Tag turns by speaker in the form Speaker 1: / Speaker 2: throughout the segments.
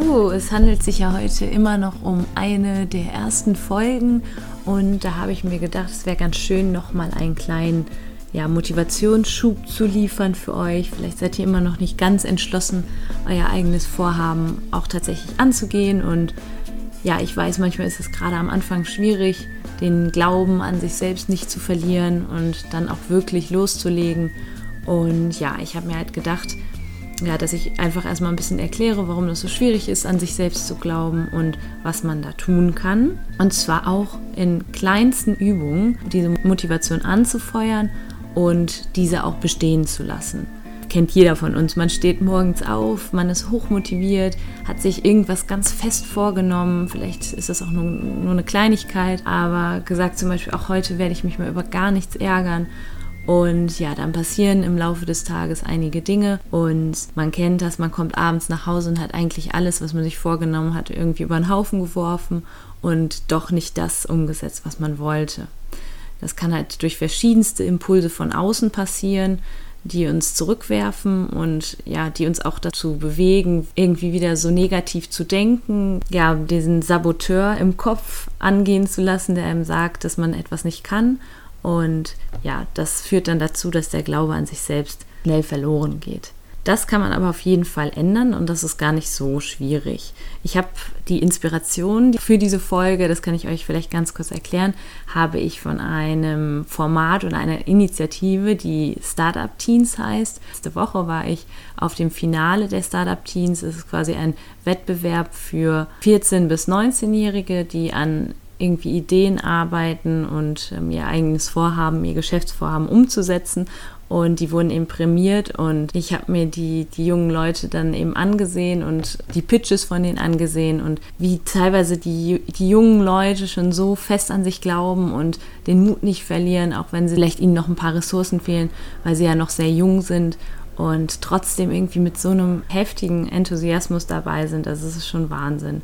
Speaker 1: So, es handelt sich ja heute immer noch um eine der ersten Folgen und da habe ich mir gedacht, es wäre ganz schön, nochmal einen kleinen ja, Motivationsschub zu liefern für euch. Vielleicht seid ihr immer noch nicht ganz entschlossen, euer eigenes Vorhaben auch tatsächlich anzugehen und ja, ich weiß, manchmal ist es gerade am Anfang schwierig, den Glauben an sich selbst nicht zu verlieren und dann auch wirklich loszulegen. Und ja, ich habe mir halt gedacht, ja, dass ich einfach erstmal ein bisschen erkläre, warum das so schwierig ist, an sich selbst zu glauben und was man da tun kann. Und zwar auch in kleinsten Übungen, diese Motivation anzufeuern und diese auch bestehen zu lassen. Kennt jeder von uns. Man steht morgens auf, man ist hochmotiviert, hat sich irgendwas ganz fest vorgenommen. Vielleicht ist das auch nur, nur eine Kleinigkeit, aber gesagt zum Beispiel, auch heute werde ich mich mal über gar nichts ärgern und ja, dann passieren im Laufe des Tages einige Dinge und man kennt das, man kommt abends nach Hause und hat eigentlich alles, was man sich vorgenommen hat, irgendwie über den Haufen geworfen und doch nicht das umgesetzt, was man wollte. Das kann halt durch verschiedenste Impulse von außen passieren, die uns zurückwerfen und ja, die uns auch dazu bewegen, irgendwie wieder so negativ zu denken, ja, diesen Saboteur im Kopf angehen zu lassen, der einem sagt, dass man etwas nicht kann und ja, das führt dann dazu, dass der Glaube an sich selbst schnell verloren geht. Das kann man aber auf jeden Fall ändern und das ist gar nicht so schwierig. Ich habe die Inspiration für diese Folge, das kann ich euch vielleicht ganz kurz erklären, habe ich von einem Format und einer Initiative, die Startup Teens heißt. Letzte Woche war ich auf dem Finale der Startup Teens. Es ist quasi ein Wettbewerb für 14- bis 19-Jährige, die an irgendwie Ideen arbeiten und ähm, ihr eigenes Vorhaben, ihr Geschäftsvorhaben umzusetzen. Und die wurden eben prämiert und ich habe mir die, die jungen Leute dann eben angesehen und die Pitches von denen angesehen und wie teilweise die, die jungen Leute schon so fest an sich glauben und den Mut nicht verlieren, auch wenn sie vielleicht ihnen noch ein paar Ressourcen fehlen, weil sie ja noch sehr jung sind und trotzdem irgendwie mit so einem heftigen Enthusiasmus dabei sind. Also es ist schon Wahnsinn.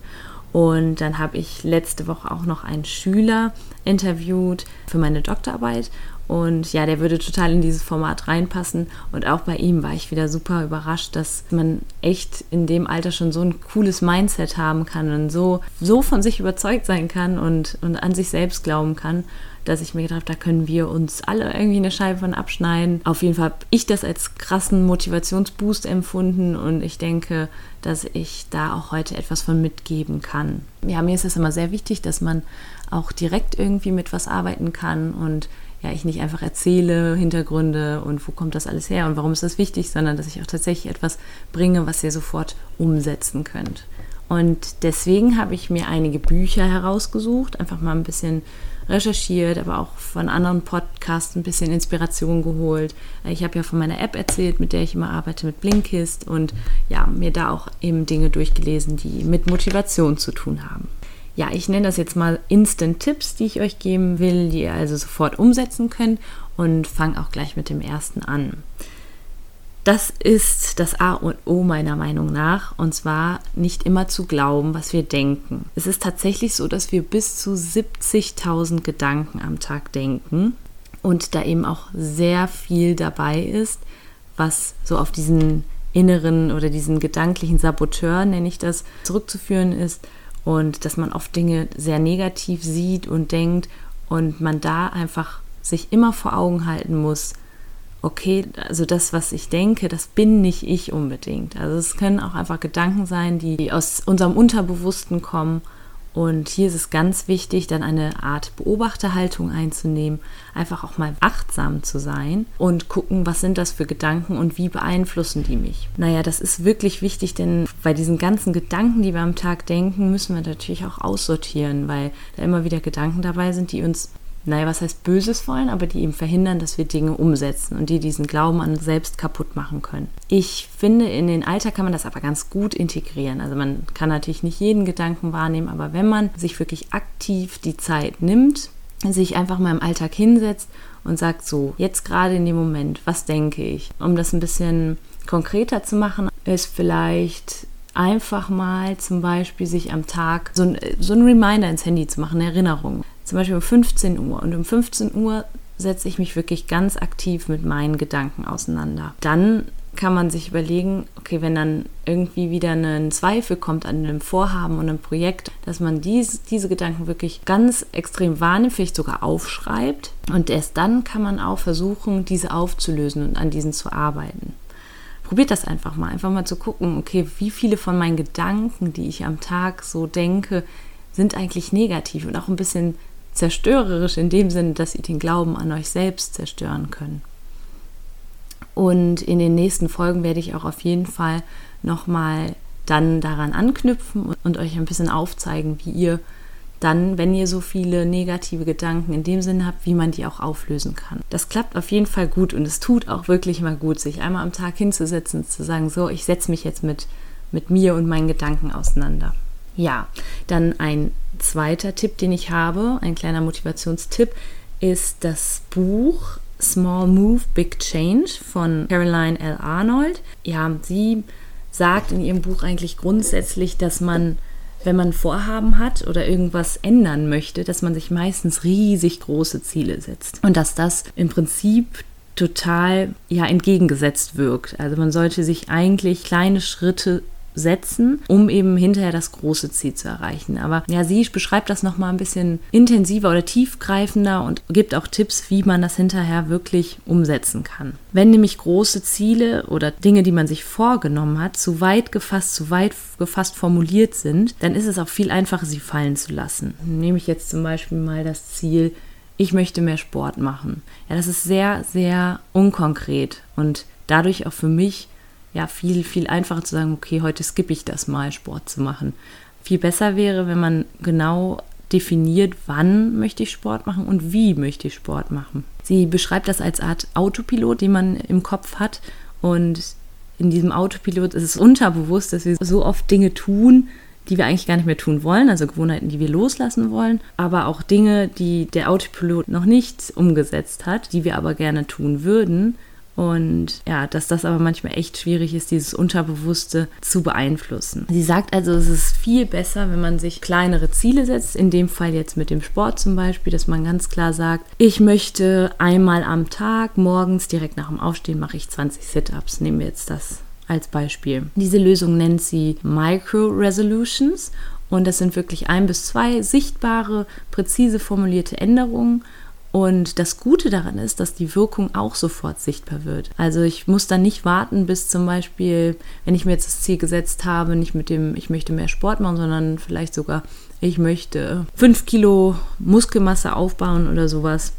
Speaker 1: Und dann habe ich letzte Woche auch noch einen Schüler interviewt für meine Doktorarbeit. Und ja, der würde total in dieses Format reinpassen. Und auch bei ihm war ich wieder super überrascht, dass man echt in dem Alter schon so ein cooles Mindset haben kann und so, so von sich überzeugt sein kann und, und an sich selbst glauben kann dass ich mir gedacht habe, da können wir uns alle irgendwie eine Scheibe von abschneiden. Auf jeden Fall habe ich das als krassen Motivationsboost empfunden und ich denke, dass ich da auch heute etwas von mitgeben kann. Ja, mir ist es immer sehr wichtig, dass man auch direkt irgendwie mit was arbeiten kann und ja, ich nicht einfach erzähle Hintergründe und wo kommt das alles her und warum ist das wichtig, sondern dass ich auch tatsächlich etwas bringe, was ihr sofort umsetzen könnt. Und deswegen habe ich mir einige Bücher herausgesucht, einfach mal ein bisschen recherchiert, aber auch von anderen Podcasts ein bisschen Inspiration geholt. Ich habe ja von meiner App erzählt, mit der ich immer arbeite, mit Blinkist und ja, mir da auch eben Dinge durchgelesen, die mit Motivation zu tun haben. Ja, ich nenne das jetzt mal Instant-Tipps, die ich euch geben will, die ihr also sofort umsetzen könnt und fange auch gleich mit dem ersten an. Das ist das A und O meiner Meinung nach. Und zwar nicht immer zu glauben, was wir denken. Es ist tatsächlich so, dass wir bis zu 70.000 Gedanken am Tag denken und da eben auch sehr viel dabei ist, was so auf diesen inneren oder diesen gedanklichen Saboteur, nenne ich das, zurückzuführen ist und dass man oft Dinge sehr negativ sieht und denkt und man da einfach sich immer vor Augen halten muss, okay, also das, was ich denke, das bin nicht ich unbedingt. Also es können auch einfach Gedanken sein, die aus unserem Unterbewussten kommen. Und hier ist es ganz wichtig, dann eine Art Beobachterhaltung einzunehmen, einfach auch mal achtsam zu sein und gucken, was sind das für Gedanken und wie beeinflussen die mich. Naja, das ist wirklich wichtig, denn bei diesen ganzen Gedanken, die wir am Tag denken, müssen wir natürlich auch aussortieren, weil da immer wieder Gedanken dabei sind, die uns naja, was heißt Böses wollen, aber die eben verhindern, dass wir Dinge umsetzen und die diesen Glauben an selbst kaputt machen können. Ich finde, in den Alltag kann man das aber ganz gut integrieren. Also man kann natürlich nicht jeden Gedanken wahrnehmen, aber wenn man sich wirklich aktiv die Zeit nimmt, sich einfach mal im Alltag hinsetzt und sagt so, jetzt gerade in dem Moment, was denke ich? Um das ein bisschen konkreter zu machen, ist vielleicht einfach mal zum Beispiel sich am Tag so ein, so ein Reminder ins Handy zu machen, eine Erinnerung. Zum Beispiel um 15 Uhr. Und um 15 Uhr setze ich mich wirklich ganz aktiv mit meinen Gedanken auseinander. Dann kann man sich überlegen, okay, wenn dann irgendwie wieder ein Zweifel kommt an einem Vorhaben und einem Projekt, dass man dies, diese Gedanken wirklich ganz extrem wahrnimmt, vielleicht sogar aufschreibt. Und erst dann kann man auch versuchen, diese aufzulösen und an diesen zu arbeiten probiert das einfach mal. Einfach mal zu gucken, okay, wie viele von meinen Gedanken, die ich am Tag so denke, sind eigentlich negativ und auch ein bisschen zerstörerisch in dem Sinne, dass sie den Glauben an euch selbst zerstören können. Und in den nächsten Folgen werde ich auch auf jeden Fall nochmal dann daran anknüpfen und euch ein bisschen aufzeigen, wie ihr dann, wenn ihr so viele negative Gedanken in dem Sinne habt, wie man die auch auflösen kann. Das klappt auf jeden Fall gut und es tut auch wirklich mal gut, sich einmal am Tag hinzusetzen und zu sagen, so, ich setze mich jetzt mit, mit mir und meinen Gedanken auseinander. Ja, dann ein zweiter Tipp, den ich habe, ein kleiner Motivationstipp, ist das Buch Small Move, Big Change von Caroline L. Arnold. Ja, sie sagt in ihrem Buch eigentlich grundsätzlich, dass man wenn man Vorhaben hat oder irgendwas ändern möchte, dass man sich meistens riesig große Ziele setzt. Und dass das im Prinzip total ja entgegengesetzt wirkt. Also man sollte sich eigentlich kleine Schritte setzen, um eben hinterher das große Ziel zu erreichen. Aber ja, sie beschreibt das nochmal ein bisschen intensiver oder tiefgreifender und gibt auch Tipps, wie man das hinterher wirklich umsetzen kann. Wenn nämlich große Ziele oder Dinge, die man sich vorgenommen hat, zu weit gefasst, zu weit gefasst formuliert sind, dann ist es auch viel einfacher, sie fallen zu lassen. Nehme ich jetzt zum Beispiel mal das Ziel, ich möchte mehr Sport machen. Ja, das ist sehr, sehr unkonkret und dadurch auch für mich ja viel, viel einfacher zu sagen, okay, heute skippe ich das mal, Sport zu machen. Viel besser wäre, wenn man genau definiert, wann möchte ich Sport machen und wie möchte ich Sport machen. Sie beschreibt das als Art Autopilot, den man im Kopf hat. Und in diesem Autopilot ist es unterbewusst, dass wir so oft Dinge tun, die wir eigentlich gar nicht mehr tun wollen, also Gewohnheiten, die wir loslassen wollen, aber auch Dinge, die der Autopilot noch nicht umgesetzt hat, die wir aber gerne tun würden und ja, dass das aber manchmal echt schwierig ist, dieses Unterbewusste zu beeinflussen. Sie sagt also, es ist viel besser, wenn man sich kleinere Ziele setzt, in dem Fall jetzt mit dem Sport zum Beispiel, dass man ganz klar sagt, ich möchte einmal am Tag, morgens direkt nach dem Aufstehen mache ich 20 Sit-Ups. Nehmen wir jetzt das als Beispiel. Diese Lösung nennt sie Micro-Resolutions und das sind wirklich ein bis zwei sichtbare, präzise formulierte Änderungen und das Gute daran ist, dass die Wirkung auch sofort sichtbar wird. Also ich muss dann nicht warten, bis zum Beispiel, wenn ich mir jetzt das Ziel gesetzt habe, nicht mit dem, ich möchte mehr Sport machen, sondern vielleicht sogar, ich möchte fünf Kilo Muskelmasse aufbauen oder sowas.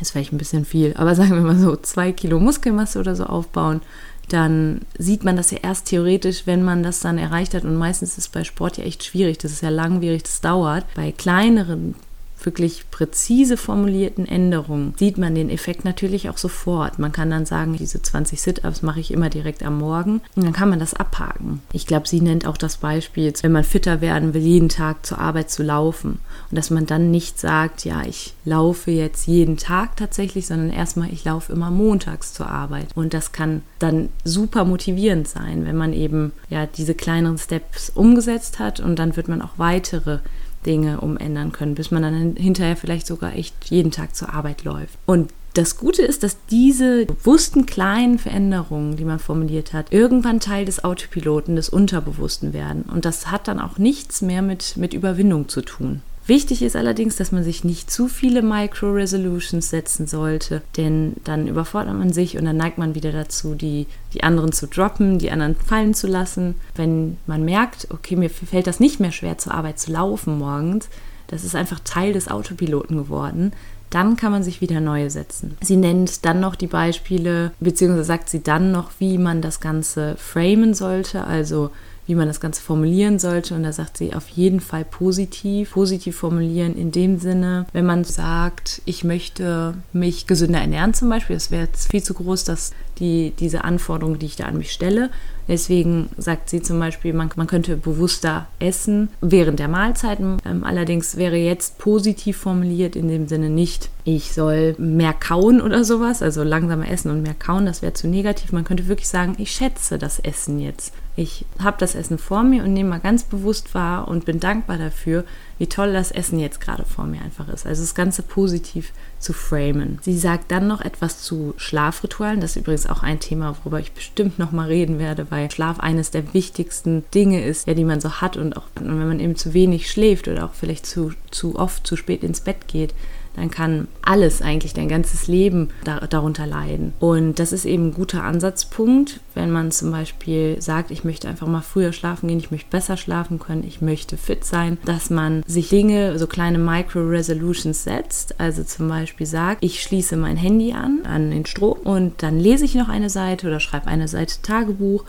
Speaker 1: Ist vielleicht ein bisschen viel, aber sagen wir mal so, zwei Kilo Muskelmasse oder so aufbauen dann sieht man das ja erst theoretisch, wenn man das dann erreicht hat. Und meistens ist es bei Sport ja echt schwierig. Das ist ja langwierig, das dauert. Bei kleineren wirklich präzise formulierten Änderungen sieht man den Effekt natürlich auch sofort. Man kann dann sagen, diese 20 Sit-ups mache ich immer direkt am Morgen und dann kann man das abhaken. Ich glaube, sie nennt auch das Beispiel, wenn man fitter werden will, jeden Tag zur Arbeit zu laufen und dass man dann nicht sagt, ja, ich laufe jetzt jeden Tag tatsächlich, sondern erstmal, ich laufe immer montags zur Arbeit und das kann dann super motivierend sein, wenn man eben ja diese kleineren Steps umgesetzt hat und dann wird man auch weitere Dinge umändern können, bis man dann hinterher vielleicht sogar echt jeden Tag zur Arbeit läuft. Und das Gute ist, dass diese bewussten kleinen Veränderungen, die man formuliert hat, irgendwann Teil des Autopiloten, des Unterbewussten werden. Und das hat dann auch nichts mehr mit, mit Überwindung zu tun. Wichtig ist allerdings, dass man sich nicht zu viele Micro-Resolutions setzen sollte, denn dann überfordert man sich und dann neigt man wieder dazu, die, die anderen zu droppen, die anderen fallen zu lassen. Wenn man merkt, okay, mir fällt das nicht mehr schwer zur Arbeit zu laufen morgens, das ist einfach Teil des Autopiloten geworden, dann kann man sich wieder neue setzen. Sie nennt dann noch die Beispiele, beziehungsweise sagt sie dann noch, wie man das Ganze framen sollte, also wie man das Ganze formulieren sollte. Und da sagt sie auf jeden Fall positiv. Positiv formulieren in dem Sinne, wenn man sagt, ich möchte mich gesünder ernähren zum Beispiel, das wäre jetzt viel zu groß, dass die, diese Anforderungen, die ich da an mich stelle. Deswegen sagt sie zum Beispiel, man, man könnte bewusster essen während der Mahlzeiten. Ähm, allerdings wäre jetzt positiv formuliert in dem Sinne nicht, ich soll mehr kauen oder sowas, also langsamer essen und mehr kauen, das wäre zu negativ. Man könnte wirklich sagen, ich schätze das Essen jetzt. Ich habe das Essen vor mir und nehme mal ganz bewusst wahr und bin dankbar dafür, wie toll das Essen jetzt gerade vor mir einfach ist. Also das Ganze positiv zu framen. Sie sagt dann noch etwas zu Schlafritualen. Das ist übrigens auch ein Thema, worüber ich bestimmt noch mal reden werde, weil Schlaf eines der wichtigsten Dinge ist, ja, die man so hat und auch wenn man eben zu wenig schläft oder auch vielleicht zu, zu oft zu spät ins Bett geht, dann kann alles eigentlich, dein ganzes Leben da, darunter leiden. Und das ist eben ein guter Ansatzpunkt, wenn man zum Beispiel sagt, ich möchte einfach mal früher schlafen gehen, ich möchte besser schlafen können, ich möchte fit sein, dass man sich Dinge, so kleine Micro-Resolutions setzt. Also zum Beispiel sagt, ich schließe mein Handy an, an den Strom und dann lese ich noch eine Seite oder schreibe eine Seite Tagebuch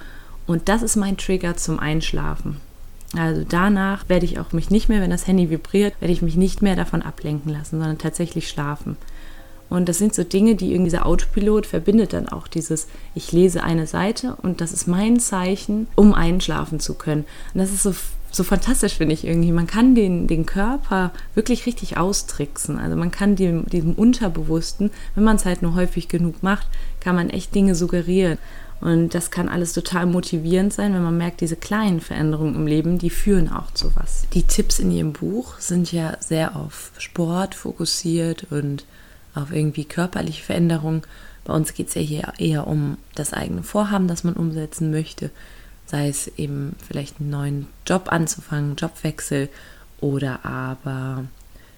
Speaker 1: und das ist mein Trigger zum Einschlafen. Also danach werde ich auch mich nicht mehr, wenn das Handy vibriert, werde ich mich nicht mehr davon ablenken lassen, sondern tatsächlich schlafen. Und das sind so Dinge, die irgendwie dieser Autopilot verbindet dann auch dieses, ich lese eine Seite und das ist mein Zeichen, um einschlafen zu können. Und das ist so, so fantastisch, finde ich irgendwie. Man kann den, den Körper wirklich richtig austricksen. Also man kann dem, diesem Unterbewussten, wenn man es halt nur häufig genug macht, kann man echt Dinge suggerieren. Und das kann alles total motivierend sein, wenn man merkt, diese kleinen Veränderungen im Leben, die führen auch zu was. Die Tipps in ihrem Buch sind ja sehr auf Sport fokussiert und auf irgendwie körperliche Veränderungen. Bei uns geht es ja hier eher um das eigene Vorhaben, das man umsetzen möchte. Sei es eben vielleicht einen neuen Job anzufangen, Jobwechsel oder aber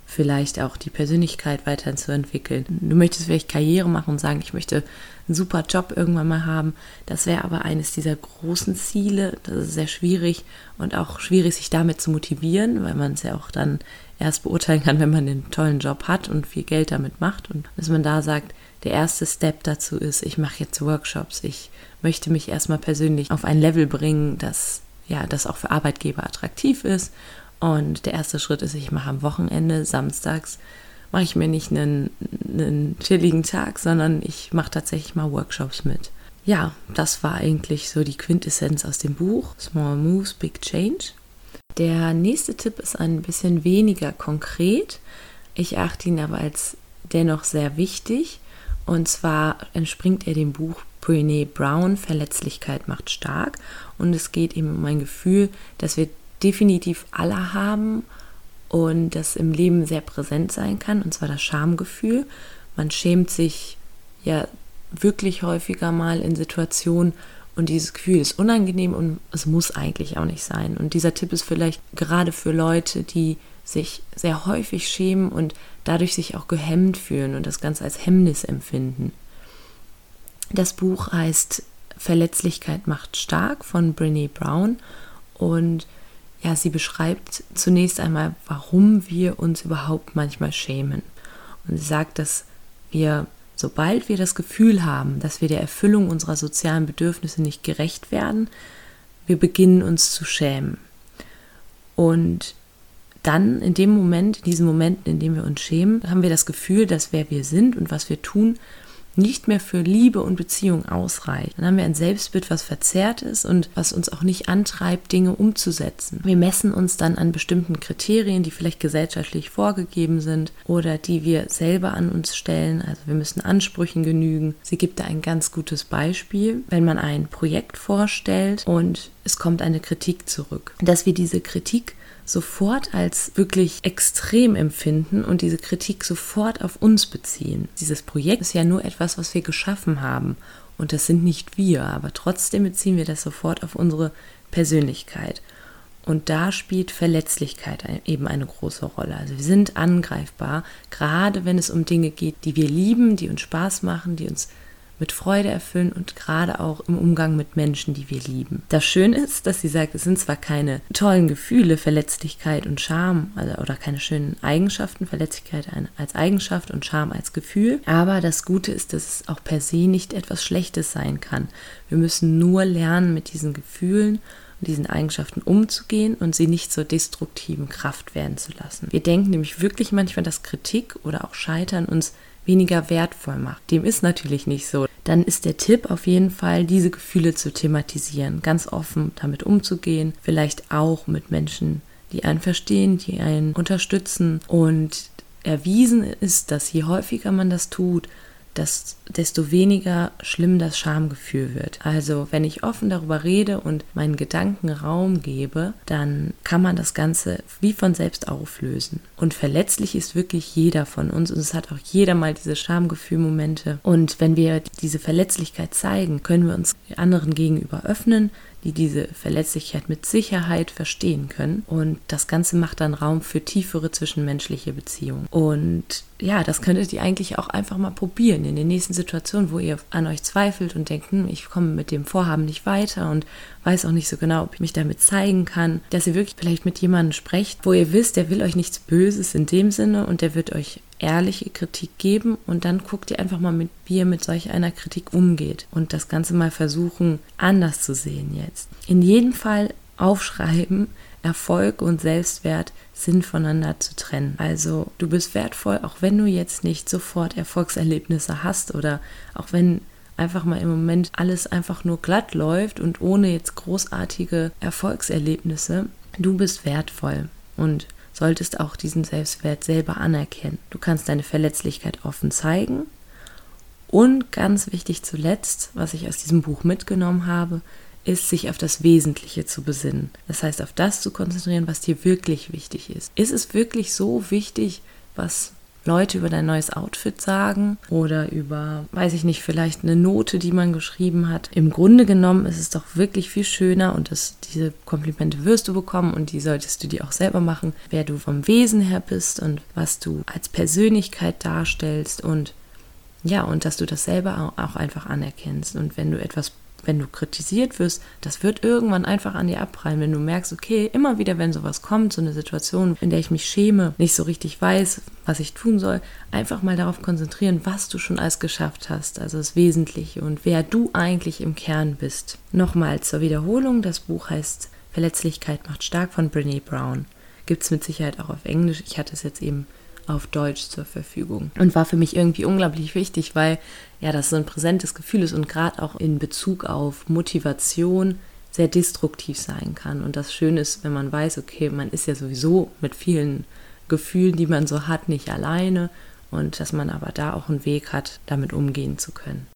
Speaker 1: vielleicht auch die Persönlichkeit weiterzuentwickeln. Du möchtest vielleicht Karriere machen und sagen, ich möchte einen super Job irgendwann mal haben. Das wäre aber eines dieser großen Ziele. Das ist sehr schwierig und auch schwierig, sich damit zu motivieren, weil man es ja auch dann erst beurteilen kann, wenn man den tollen Job hat und viel Geld damit macht. Und dass man da sagt, der erste Step dazu ist, ich mache jetzt Workshops. Ich möchte mich erstmal persönlich auf ein Level bringen, das ja, das auch für Arbeitgeber attraktiv ist und der erste Schritt ist, ich mache am Wochenende, samstags, mache ich mir nicht einen, einen chilligen Tag, sondern ich mache tatsächlich mal Workshops mit. Ja, das war eigentlich so die Quintessenz aus dem Buch Small Moves, Big Change. Der nächste Tipp ist ein bisschen weniger konkret. Ich achte ihn aber als dennoch sehr wichtig. Und zwar entspringt er dem Buch Brene Brown, Verletzlichkeit macht stark. Und es geht eben um ein Gefühl, dass wir definitiv alle haben und das im Leben sehr präsent sein kann, und zwar das Schamgefühl. Man schämt sich ja wirklich häufiger mal in Situationen und dieses Gefühl ist unangenehm und es muss eigentlich auch nicht sein. Und dieser Tipp ist vielleicht gerade für Leute, die sich sehr häufig schämen und dadurch sich auch gehemmt fühlen und das Ganze als Hemmnis empfinden. Das Buch heißt Verletzlichkeit macht stark von Brene Brown und ja, sie beschreibt zunächst einmal, warum wir uns überhaupt manchmal schämen. Und sie sagt, dass wir, sobald wir das Gefühl haben, dass wir der Erfüllung unserer sozialen Bedürfnisse nicht gerecht werden, wir beginnen uns zu schämen. Und dann in dem Moment, in diesen Momenten, in denen wir uns schämen, haben wir das Gefühl, dass wer wir sind und was wir tun, nicht mehr für Liebe und Beziehung ausreicht. Dann haben wir ein Selbstbild, was verzerrt ist und was uns auch nicht antreibt, Dinge umzusetzen. Wir messen uns dann an bestimmten Kriterien, die vielleicht gesellschaftlich vorgegeben sind oder die wir selber an uns stellen. Also wir müssen Ansprüchen genügen. Sie gibt da ein ganz gutes Beispiel, wenn man ein Projekt vorstellt und es kommt eine Kritik zurück, dass wir diese Kritik sofort als wirklich extrem empfinden und diese Kritik sofort auf uns beziehen. Dieses Projekt ist ja nur etwas, was wir geschaffen haben und das sind nicht wir, aber trotzdem beziehen wir das sofort auf unsere Persönlichkeit. Und da spielt Verletzlichkeit eben eine große Rolle. Also wir sind angreifbar, gerade wenn es um Dinge geht, die wir lieben, die uns Spaß machen, die uns mit Freude erfüllen und gerade auch im Umgang mit Menschen, die wir lieben. Das Schöne ist, dass sie sagt, es sind zwar keine tollen Gefühle, Verletzlichkeit und Scham also, oder keine schönen Eigenschaften, Verletzlichkeit als Eigenschaft und Scham als Gefühl, aber das Gute ist, dass es auch per se nicht etwas Schlechtes sein kann. Wir müssen nur lernen, mit diesen Gefühlen diesen Eigenschaften umzugehen und sie nicht zur destruktiven Kraft werden zu lassen. Wir denken nämlich wirklich manchmal, dass Kritik oder auch Scheitern uns weniger wertvoll macht. Dem ist natürlich nicht so. Dann ist der Tipp auf jeden Fall, diese Gefühle zu thematisieren, ganz offen damit umzugehen, vielleicht auch mit Menschen, die einen verstehen, die einen unterstützen. Und erwiesen ist, dass je häufiger man das tut, dass, desto weniger schlimm das Schamgefühl wird. Also wenn ich offen darüber rede und meinen Gedanken Raum gebe, dann kann man das Ganze wie von selbst auflösen. Und verletzlich ist wirklich jeder von uns und es hat auch jeder mal diese Schamgefühlmomente. Und wenn wir diese Verletzlichkeit zeigen, können wir uns anderen gegenüber öffnen, die diese Verletzlichkeit mit Sicherheit verstehen können. Und das Ganze macht dann Raum für tiefere zwischenmenschliche Beziehungen. Und ja, das könntet ihr eigentlich auch einfach mal probieren in den nächsten Situationen, wo ihr an euch zweifelt und denkt, hm, ich komme mit dem Vorhaben nicht weiter und weiß auch nicht so genau, ob ich mich damit zeigen kann, dass ihr wirklich vielleicht mit jemandem sprecht, wo ihr wisst, der will euch nichts Böses in dem Sinne und der wird euch ehrliche Kritik geben und dann guckt ihr einfach mal, mit, wie ihr mit solch einer Kritik umgeht und das Ganze mal versuchen, anders zu sehen jetzt. In jedem Fall aufschreiben, Erfolg und Selbstwert sind voneinander zu trennen. Also du bist wertvoll, auch wenn du jetzt nicht sofort Erfolgserlebnisse hast oder auch wenn einfach mal im Moment alles einfach nur glatt läuft und ohne jetzt großartige Erfolgserlebnisse. Du bist wertvoll und solltest auch diesen Selbstwert selber anerkennen. Du kannst deine Verletzlichkeit offen zeigen. Und ganz wichtig zuletzt, was ich aus diesem Buch mitgenommen habe, ist, sich auf das Wesentliche zu besinnen. Das heißt, auf das zu konzentrieren, was dir wirklich wichtig ist. Ist es wirklich so wichtig, was Leute über dein neues Outfit sagen oder über, weiß ich nicht, vielleicht eine Note, die man geschrieben hat. Im Grunde genommen ist es doch wirklich viel schöner und das, diese Komplimente wirst du bekommen und die solltest du dir auch selber machen, wer du vom Wesen her bist und was du als Persönlichkeit darstellst und ja, und dass du das selber auch einfach anerkennst. Und wenn du etwas wenn du kritisiert wirst, das wird irgendwann einfach an dir abprallen, wenn du merkst, okay, immer wieder, wenn sowas kommt, so eine Situation, in der ich mich schäme, nicht so richtig weiß, was ich tun soll, einfach mal darauf konzentrieren, was du schon alles geschafft hast, also das Wesentliche und wer du eigentlich im Kern bist. Nochmal zur Wiederholung, das Buch heißt Verletzlichkeit macht stark von Brene Brown. Gibt es mit Sicherheit auch auf Englisch. Ich hatte es jetzt eben auf Deutsch zur Verfügung. Und war für mich irgendwie unglaublich wichtig, weil ja das so ein präsentes Gefühl ist und gerade auch in Bezug auf Motivation sehr destruktiv sein kann. Und das Schöne ist, wenn man weiß, okay, man ist ja sowieso mit vielen Gefühlen, die man so hat, nicht alleine und dass man aber da auch einen Weg hat, damit umgehen zu können.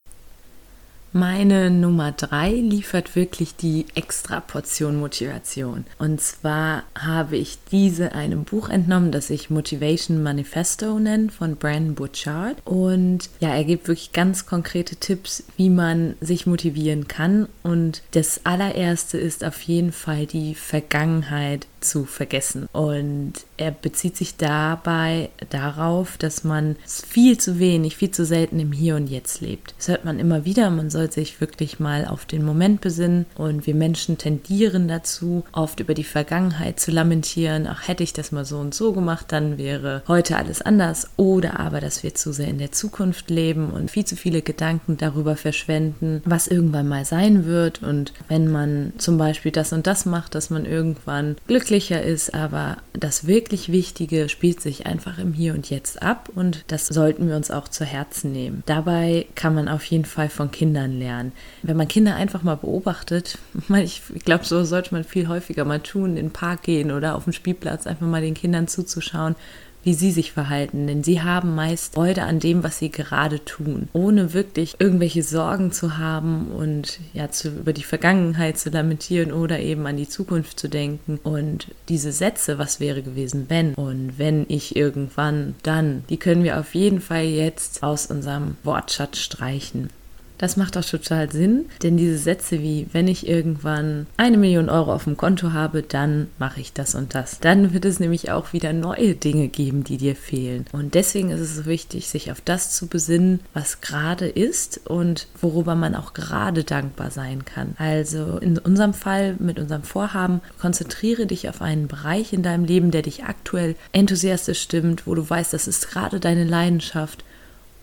Speaker 1: Meine Nummer drei liefert wirklich die extra Portion Motivation. Und zwar habe ich diese einem Buch entnommen, das sich Motivation Manifesto nennt von Brandon Bouchard. Und ja, er gibt wirklich ganz konkrete Tipps, wie man sich motivieren kann. Und das allererste ist auf jeden Fall die Vergangenheit zu vergessen. Und er bezieht sich dabei darauf, dass man viel zu wenig, viel zu selten im Hier und Jetzt lebt. Das hört man immer wieder. Man soll sich wirklich mal auf den Moment besinnen. Und wir Menschen tendieren dazu, oft über die Vergangenheit zu lamentieren. Ach, hätte ich das mal so und so gemacht, dann wäre heute alles anders. Oder aber, dass wir zu sehr in der Zukunft leben und viel zu viele Gedanken darüber verschwenden, was irgendwann mal sein wird. Und wenn man zum Beispiel das und das macht, dass man irgendwann glücklich glücklicher ist, aber das wirklich Wichtige spielt sich einfach im Hier und Jetzt ab und das sollten wir uns auch zu Herzen nehmen. Dabei kann man auf jeden Fall von Kindern lernen. Wenn man Kinder einfach mal beobachtet, ich glaube, so sollte man viel häufiger mal tun, in den Park gehen oder auf dem Spielplatz einfach mal den Kindern zuzuschauen, wie sie sich verhalten, denn sie haben meist Freude an dem, was sie gerade tun, ohne wirklich irgendwelche Sorgen zu haben und ja zu, über die Vergangenheit zu lamentieren oder eben an die Zukunft zu denken und diese Sätze, was wäre gewesen, wenn und wenn ich irgendwann dann, die können wir auf jeden Fall jetzt aus unserem Wortschatz streichen. Das macht auch total Sinn, denn diese Sätze wie, wenn ich irgendwann eine Million Euro auf dem Konto habe, dann mache ich das und das. Dann wird es nämlich auch wieder neue Dinge geben, die dir fehlen. Und deswegen ist es so wichtig, sich auf das zu besinnen, was gerade ist und worüber man auch gerade dankbar sein kann. Also in unserem Fall mit unserem Vorhaben, konzentriere dich auf einen Bereich in deinem Leben, der dich aktuell enthusiastisch stimmt, wo du weißt, das ist gerade deine Leidenschaft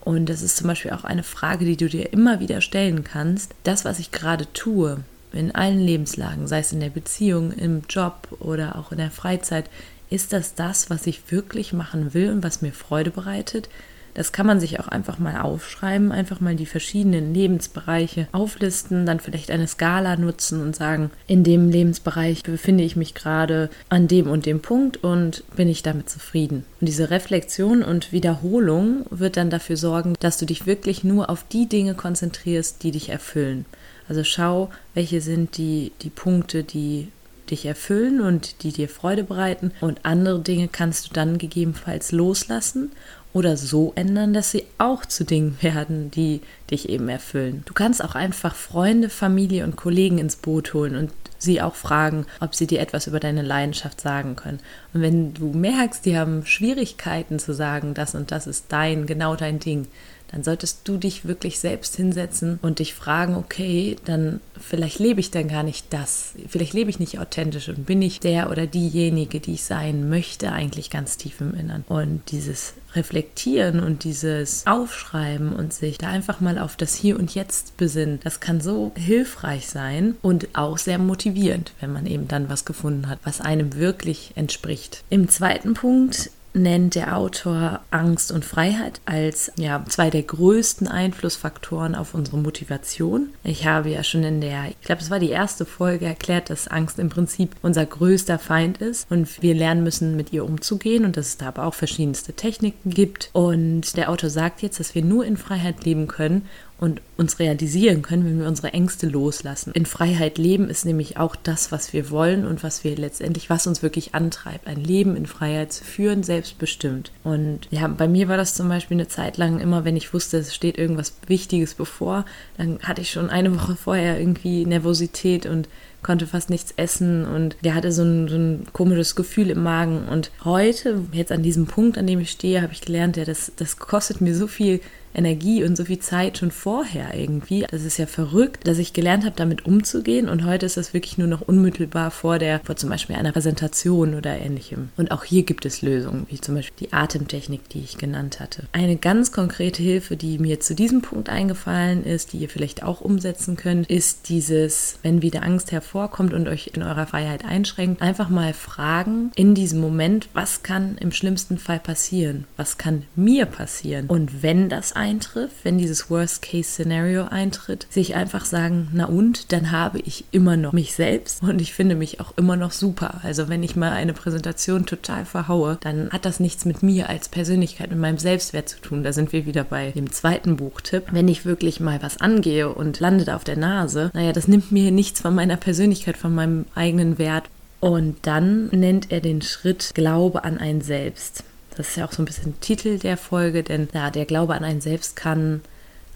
Speaker 1: und das ist zum Beispiel auch eine Frage, die du dir immer wieder stellen kannst. Das, was ich gerade tue, in allen Lebenslagen, sei es in der Beziehung, im Job oder auch in der Freizeit, ist das das, was ich wirklich machen will und was mir Freude bereitet? Das kann man sich auch einfach mal aufschreiben, einfach mal die verschiedenen Lebensbereiche auflisten, dann vielleicht eine Skala nutzen und sagen, in dem Lebensbereich befinde ich mich gerade an dem und dem Punkt und bin ich damit zufrieden. Und diese Reflexion und Wiederholung wird dann dafür sorgen, dass du dich wirklich nur auf die Dinge konzentrierst, die dich erfüllen. Also schau, welche sind die, die Punkte, die dich erfüllen und die dir Freude bereiten. Und andere Dinge kannst du dann gegebenenfalls loslassen oder so ändern, dass sie auch zu Dingen werden, die dich eben erfüllen. Du kannst auch einfach Freunde, Familie und Kollegen ins Boot holen und sie auch fragen, ob sie dir etwas über deine Leidenschaft sagen können. Und wenn du merkst, die haben Schwierigkeiten zu sagen, das und das ist dein, genau dein Ding, dann solltest du dich wirklich selbst hinsetzen und dich fragen, okay, dann vielleicht lebe ich dann gar nicht das, vielleicht lebe ich nicht authentisch und bin ich der oder diejenige, die ich sein möchte, eigentlich ganz tief im Innern. Und dieses Reflektieren und dieses Aufschreiben und sich da einfach mal auf das Hier und Jetzt besinnen, das kann so hilfreich sein und auch sehr motivierend, wenn man eben dann was gefunden hat, was einem wirklich entspricht. Im zweiten Punkt nennt der Autor Angst und Freiheit als ja, zwei der größten Einflussfaktoren auf unsere Motivation. Ich habe ja schon in der, ich glaube, es war die erste Folge erklärt, dass Angst im Prinzip unser größter Feind ist und wir lernen müssen, mit ihr umzugehen und dass es da aber auch verschiedenste Techniken gibt. Und der Autor sagt jetzt, dass wir nur in Freiheit leben können und uns realisieren können, wenn wir unsere Ängste loslassen. In Freiheit leben ist nämlich auch das, was wir wollen und was wir letztendlich, was uns wirklich antreibt, ein Leben in Freiheit zu führen, selbstbestimmt. Und ja, bei mir war das zum Beispiel eine Zeit lang immer, wenn ich wusste, es steht irgendwas Wichtiges bevor, dann hatte ich schon eine Woche vorher irgendwie Nervosität und konnte fast nichts essen und der hatte so ein, so ein, komisches Gefühl im Magen. Und heute, jetzt an diesem Punkt, an dem ich stehe, habe ich gelernt, ja, das, das kostet mir so viel Energie und so viel Zeit schon vorher irgendwie. Das ist ja verrückt, dass ich gelernt habe, damit umzugehen und heute ist das wirklich nur noch unmittelbar vor der, vor zum Beispiel einer Präsentation oder ähnlichem. Und auch hier gibt es Lösungen, wie zum Beispiel die Atemtechnik, die ich genannt hatte. Eine ganz konkrete Hilfe, die mir zu diesem Punkt eingefallen ist, die ihr vielleicht auch umsetzen könnt, ist dieses, wenn wieder Angst hervorkommt und euch in eurer Freiheit einschränkt, einfach mal fragen in diesem Moment, was kann im schlimmsten Fall passieren? Was kann mir passieren? Und wenn das eintrifft, wenn dieses Worst-Case-Szenario eintritt, sich einfach sagen, na und, dann habe ich immer noch mich selbst und ich finde mich auch immer noch super. Also wenn ich mal eine Präsentation total verhaue, dann hat das nichts mit mir als Persönlichkeit, mit meinem Selbstwert zu tun. Da sind wir wieder bei dem zweiten Buchtipp. Wenn ich wirklich mal was angehe und landet auf der Nase, naja, das nimmt mir nichts von meiner Persönlichkeit, von meinem eigenen Wert. Und dann nennt er den Schritt Glaube an ein Selbst. Das ist ja auch so ein bisschen Titel der Folge, denn ja, der Glaube an einen selbst kann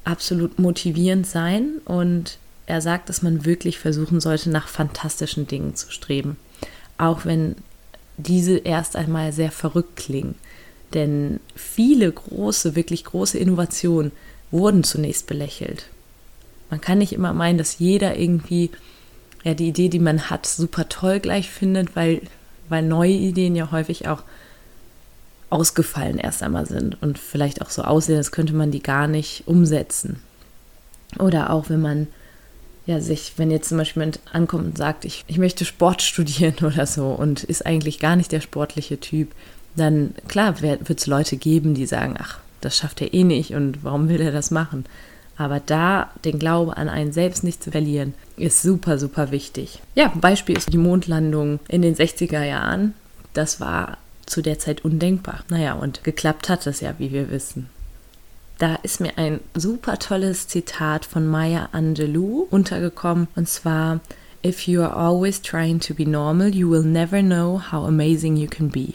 Speaker 1: absolut motivierend sein und er sagt, dass man wirklich versuchen sollte, nach fantastischen Dingen zu streben. Auch wenn diese erst einmal sehr verrückt klingen. Denn viele große, wirklich große Innovationen wurden zunächst belächelt. Man kann nicht immer meinen, dass jeder irgendwie ja, die Idee, die man hat, super toll gleich findet, weil, weil neue Ideen ja häufig auch ausgefallen erst einmal sind und vielleicht auch so aussehen, als könnte man die gar nicht umsetzen. Oder auch wenn man ja sich, wenn jetzt zum Beispiel jemand ankommt und sagt, ich, ich möchte Sport studieren oder so und ist eigentlich gar nicht der sportliche Typ, dann klar wird es Leute geben, die sagen, ach, das schafft er eh nicht und warum will er das machen? Aber da den Glaube an einen selbst nicht zu verlieren, ist super, super wichtig. Ja, Beispiel ist die Mondlandung in den 60er Jahren. Das war zu der Zeit undenkbar. Naja, und geklappt hat es ja, wie wir wissen. Da ist mir ein super tolles Zitat von Maya Angelou untergekommen und zwar If you are always trying to be normal, you will never know how amazing you can be.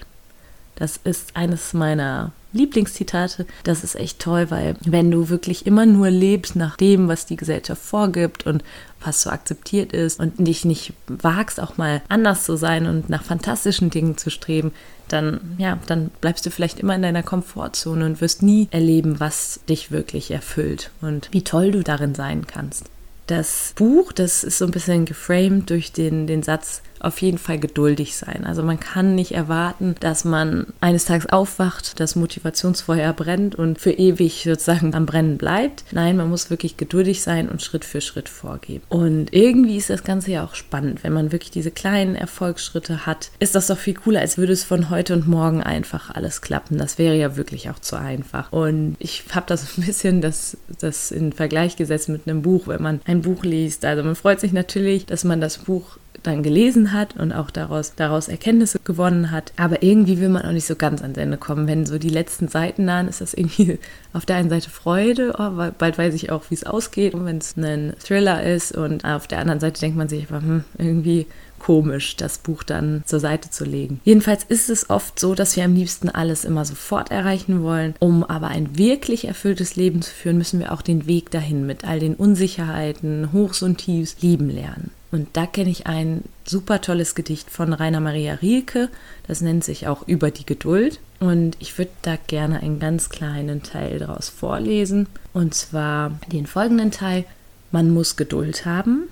Speaker 1: Das ist eines meiner Lieblingszitate. Das ist echt toll, weil wenn du wirklich immer nur lebst nach dem, was die Gesellschaft vorgibt und was so akzeptiert ist und dich nicht wagst, auch mal anders zu sein und nach fantastischen Dingen zu streben, dann, ja, dann bleibst du vielleicht immer in deiner Komfortzone und wirst nie erleben, was dich wirklich erfüllt und wie toll du darin sein kannst. Das Buch, das ist so ein bisschen geframed durch den, den Satz, auf jeden Fall geduldig sein. Also man kann nicht erwarten, dass man eines Tages aufwacht, das Motivationsfeuer brennt und für ewig sozusagen am Brennen bleibt. Nein, man muss wirklich geduldig sein und Schritt für Schritt vorgeben. Und irgendwie ist das Ganze ja auch spannend, wenn man wirklich diese kleinen Erfolgsschritte hat. Ist das doch viel cooler, als würde es von heute und morgen einfach alles klappen. Das wäre ja wirklich auch zu einfach. Und ich habe das ein bisschen das, das in Vergleich gesetzt mit einem Buch, wenn man ein Buch liest. Also man freut sich natürlich, dass man das Buch dann gelesen hat und auch daraus, daraus Erkenntnisse gewonnen hat. Aber irgendwie will man auch nicht so ganz ans Ende kommen. Wenn so die letzten Seiten nahen, ist das irgendwie auf der einen Seite Freude, oh, bald weiß ich auch, wie es ausgeht. Wenn es ein Thriller ist und auf der anderen Seite denkt man sich einfach, hm, irgendwie komisch, das Buch dann zur Seite zu legen. Jedenfalls ist es oft so, dass wir am liebsten alles immer sofort erreichen wollen. Um aber ein wirklich erfülltes Leben zu führen, müssen wir auch den Weg dahin mit all den Unsicherheiten, Hochs und Tiefs lieben lernen. Und da kenne ich ein super tolles Gedicht von Rainer Maria Rilke. Das nennt sich auch Über die Geduld. Und ich würde da gerne einen ganz kleinen Teil daraus vorlesen. Und zwar den folgenden Teil. Man muss Geduld haben,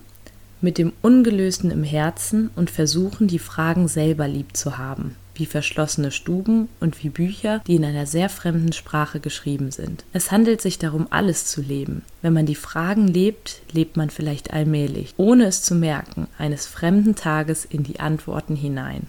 Speaker 1: mit dem Ungelösten im Herzen und versuchen, die Fragen selber lieb zu haben wie verschlossene Stuben und wie Bücher, die in einer sehr fremden Sprache geschrieben sind. Es handelt sich darum, alles zu leben. Wenn man die Fragen lebt, lebt man vielleicht allmählich, ohne es zu merken, eines fremden Tages in die Antworten hinein.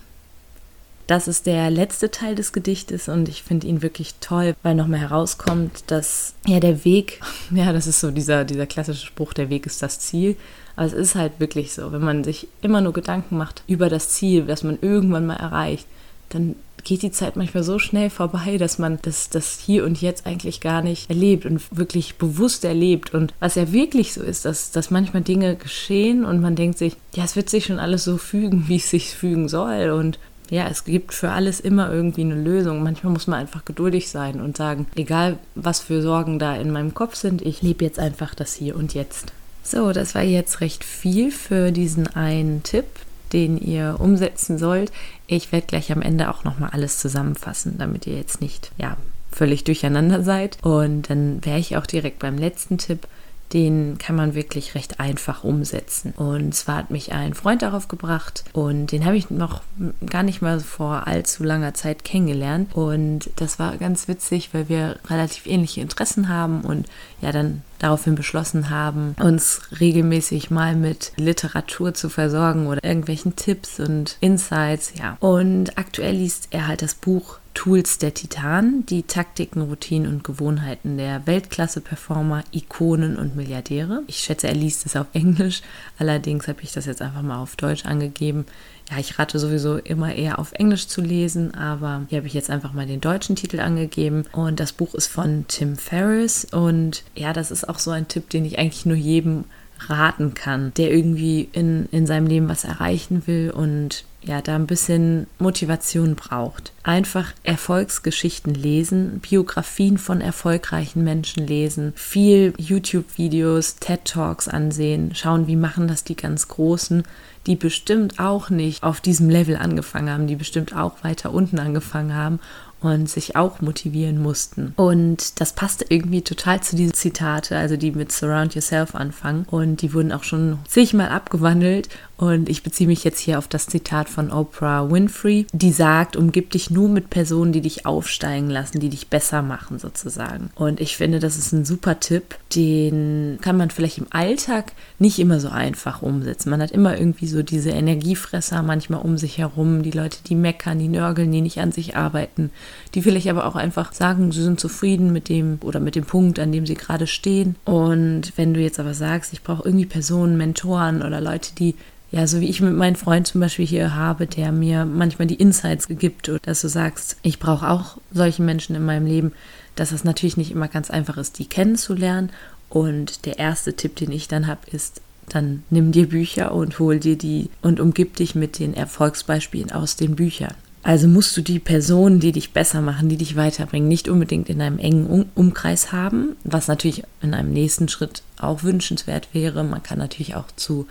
Speaker 1: Das ist der letzte Teil des Gedichtes und ich finde ihn wirklich toll, weil nochmal herauskommt, dass ja der Weg, ja, das ist so dieser, dieser klassische Spruch, der Weg ist das Ziel. Aber es ist halt wirklich so, wenn man sich immer nur Gedanken macht über das Ziel, das man irgendwann mal erreicht, dann geht die Zeit manchmal so schnell vorbei, dass man das, das hier und jetzt eigentlich gar nicht erlebt und wirklich bewusst erlebt. Und was ja wirklich so ist, dass, dass manchmal Dinge geschehen und man denkt sich, ja, es wird sich schon alles so fügen, wie es sich fügen soll. Und ja, es gibt für alles immer irgendwie eine Lösung. Manchmal muss man einfach geduldig sein und sagen, egal was für Sorgen da in meinem Kopf sind, ich lebe jetzt einfach das hier und jetzt. So, das war jetzt recht viel für diesen einen Tipp den ihr umsetzen sollt. Ich werde gleich am Ende auch nochmal alles zusammenfassen, damit ihr jetzt nicht ja, völlig durcheinander seid. Und dann wäre ich auch direkt beim letzten Tipp den kann man wirklich recht einfach umsetzen. Und zwar hat mich ein Freund darauf gebracht und den habe ich noch gar nicht mal vor allzu langer Zeit kennengelernt. Und das war ganz witzig, weil wir relativ ähnliche Interessen haben und ja dann daraufhin beschlossen haben, uns regelmäßig mal mit Literatur zu versorgen oder irgendwelchen Tipps und Insights, ja. Und aktuell liest er halt das Buch Tools der Titan, die Taktiken, Routinen und Gewohnheiten der Weltklasse-Performer, Ikonen und Milliardäre. Ich schätze, er liest es auf Englisch, allerdings habe ich das jetzt einfach mal auf Deutsch angegeben. Ja, ich rate sowieso immer eher auf Englisch zu lesen, aber hier habe ich jetzt einfach mal den deutschen Titel angegeben. Und das Buch ist von Tim Ferriss. Und ja, das ist auch so ein Tipp, den ich eigentlich nur jedem raten kann, der irgendwie in, in seinem Leben was erreichen will und ja, da ein bisschen Motivation braucht. Einfach Erfolgsgeschichten lesen, Biografien von erfolgreichen Menschen lesen, viel YouTube-Videos, TED-Talks ansehen, schauen, wie machen das die ganz Großen, die bestimmt auch nicht auf diesem Level angefangen haben, die bestimmt auch weiter unten angefangen haben und sich auch motivieren mussten. Und das passte irgendwie total zu diesen Zitate, also die mit Surround Yourself anfangen. Und die wurden auch schon zigmal abgewandelt. Und ich beziehe mich jetzt hier auf das Zitat von Oprah Winfrey, die sagt, umgib dich nur mit Personen, die dich aufsteigen lassen, die dich besser machen sozusagen. Und ich finde, das ist ein super Tipp, den kann man vielleicht im Alltag nicht immer so einfach umsetzen. Man hat immer irgendwie so diese Energiefresser manchmal um sich herum, die Leute, die meckern, die nörgeln, die nicht an sich arbeiten, die vielleicht aber auch einfach sagen, sie sind zufrieden mit dem oder mit dem Punkt, an dem sie gerade stehen. Und wenn du jetzt aber sagst, ich brauche irgendwie Personen, Mentoren oder Leute, die ja, so wie ich mit meinem Freund zum Beispiel hier habe, der mir manchmal die Insights gibt, dass du sagst, ich brauche auch solche Menschen in meinem Leben, dass es natürlich nicht immer ganz einfach ist, die kennenzulernen. Und der erste Tipp, den ich dann habe, ist, dann nimm dir Bücher und hol dir die und umgib dich mit den Erfolgsbeispielen aus den Büchern. Also musst du die Personen, die dich besser machen, die dich weiterbringen, nicht unbedingt in einem engen Umkreis haben, was natürlich in einem nächsten Schritt auch wünschenswert wäre. Man kann natürlich auch zu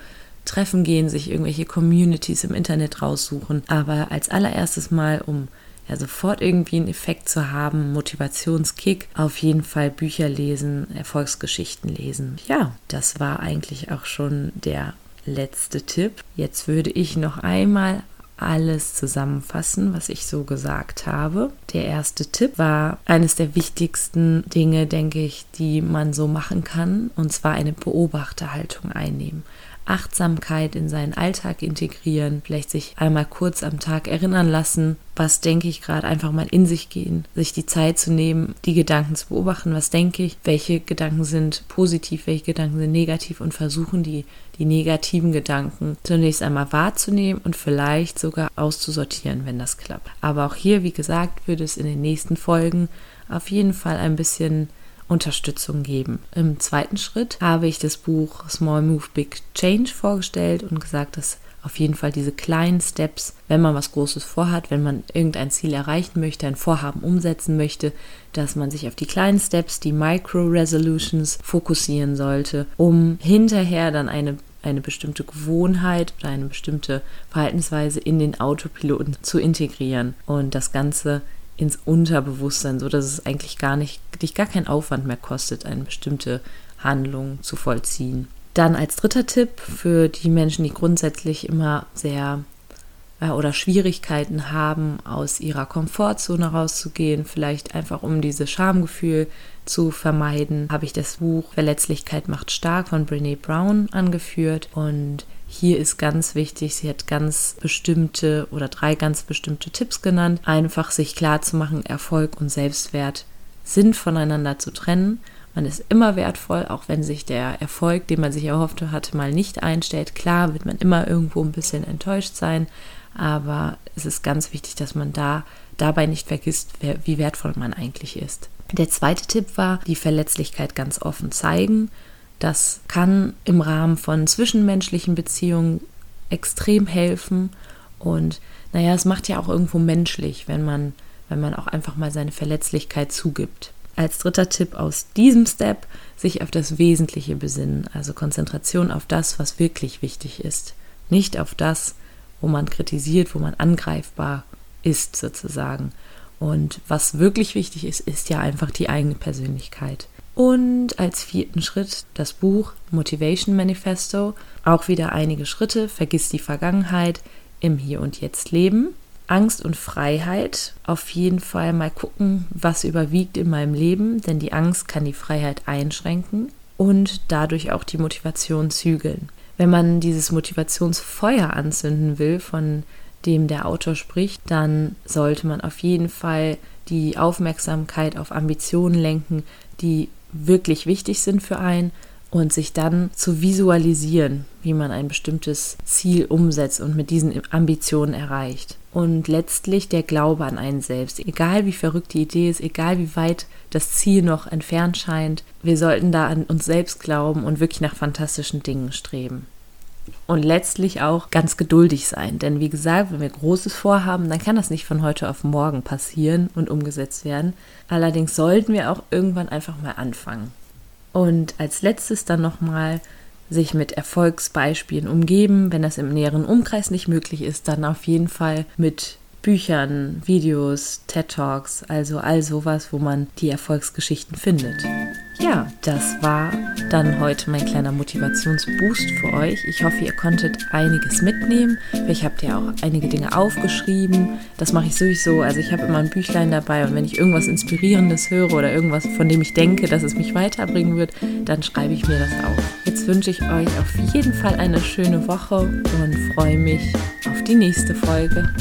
Speaker 1: Treffen gehen, sich irgendwelche Communities im Internet raussuchen. Aber als allererstes Mal, um ja sofort irgendwie einen Effekt zu haben, Motivationskick, auf jeden Fall Bücher lesen, Erfolgsgeschichten lesen. Ja, das war eigentlich auch schon der letzte Tipp. Jetzt würde ich noch einmal alles zusammenfassen, was ich so gesagt habe. Der erste Tipp war eines der wichtigsten Dinge, denke ich, die man so machen kann, und zwar eine Beobachterhaltung einnehmen. Achtsamkeit in seinen Alltag integrieren, vielleicht sich einmal kurz am Tag erinnern lassen, was denke ich gerade, einfach mal in sich gehen, sich die Zeit zu nehmen, die Gedanken zu beobachten, was denke ich, welche Gedanken sind positiv, welche Gedanken sind negativ und versuchen die, die negativen Gedanken zunächst einmal wahrzunehmen und vielleicht sogar auszusortieren, wenn das klappt. Aber auch hier, wie gesagt, würde es in den nächsten Folgen auf jeden Fall ein bisschen Unterstützung geben. Im zweiten Schritt habe ich das Buch Small Move Big Change vorgestellt und gesagt, dass auf jeden Fall diese kleinen Steps, wenn man was Großes vorhat, wenn man irgendein Ziel erreichen möchte, ein Vorhaben umsetzen möchte, dass man sich auf die kleinen Steps, die Micro-Resolutions fokussieren sollte, um hinterher dann eine eine bestimmte Gewohnheit oder eine bestimmte Verhaltensweise in den Autopiloten zu integrieren und das Ganze ins Unterbewusstsein, so dass es eigentlich gar nicht, dich gar keinen Aufwand mehr kostet, eine bestimmte Handlung zu vollziehen. Dann als dritter Tipp für die Menschen, die grundsätzlich immer sehr äh, oder Schwierigkeiten haben, aus ihrer Komfortzone rauszugehen, vielleicht einfach um dieses Schamgefühl zu vermeiden, habe ich das Buch Verletzlichkeit macht stark von Brene Brown angeführt und hier ist ganz wichtig, sie hat ganz bestimmte oder drei ganz bestimmte Tipps genannt. Einfach sich klar zu machen, Erfolg und Selbstwert sind voneinander zu trennen. Man ist immer wertvoll, auch wenn sich der Erfolg, den man sich erhofft hatte, mal nicht einstellt. Klar wird man immer irgendwo ein bisschen enttäuscht sein, aber es ist ganz wichtig, dass man da dabei nicht vergisst, wie wertvoll man eigentlich ist. Der zweite Tipp war, die Verletzlichkeit ganz offen zeigen das kann im Rahmen von zwischenmenschlichen Beziehungen extrem helfen. Und naja, es macht ja auch irgendwo menschlich, wenn man, wenn man auch einfach mal seine Verletzlichkeit zugibt. Als dritter Tipp aus diesem Step, sich auf das Wesentliche besinnen, also Konzentration auf das, was wirklich wichtig ist. Nicht auf das, wo man kritisiert, wo man angreifbar ist sozusagen. Und was wirklich wichtig ist, ist ja einfach die eigene Persönlichkeit. Und als vierten Schritt das Buch Motivation Manifesto. Auch wieder einige Schritte. Vergiss die Vergangenheit im Hier und Jetzt leben. Angst und Freiheit. Auf jeden Fall mal gucken, was überwiegt in meinem Leben, denn die Angst kann die Freiheit einschränken und dadurch auch die Motivation zügeln. Wenn man dieses Motivationsfeuer anzünden will, von dem der Autor spricht, dann sollte man auf jeden Fall die Aufmerksamkeit auf Ambitionen lenken, die wirklich wichtig sind für einen und sich dann zu visualisieren, wie man ein bestimmtes Ziel umsetzt und mit diesen Ambitionen erreicht. Und letztlich der Glaube an einen selbst. Egal wie verrückt die Idee ist, egal wie weit das Ziel noch entfernt scheint, wir sollten da an uns selbst glauben und wirklich nach fantastischen Dingen streben und letztlich auch ganz geduldig sein. Denn wie gesagt, wenn wir Großes vorhaben, dann kann das nicht von heute auf morgen passieren und umgesetzt werden. Allerdings sollten wir auch irgendwann einfach mal anfangen. Und als letztes dann nochmal sich mit Erfolgsbeispielen umgeben. Wenn das im näheren Umkreis nicht möglich ist, dann auf jeden Fall mit Büchern, Videos, TED Talks, also all sowas, wo man die Erfolgsgeschichten findet. Ja, das war dann heute mein kleiner Motivationsboost für euch. Ich hoffe, ihr konntet einiges mitnehmen. Vielleicht habt ihr auch einige Dinge aufgeschrieben. Das mache ich sowieso. Also ich habe immer ein Büchlein dabei und wenn ich irgendwas Inspirierendes höre oder irgendwas, von dem ich denke, dass es mich weiterbringen wird, dann schreibe ich mir das auf. Jetzt wünsche ich euch auf jeden Fall eine schöne Woche und freue mich auf die nächste Folge.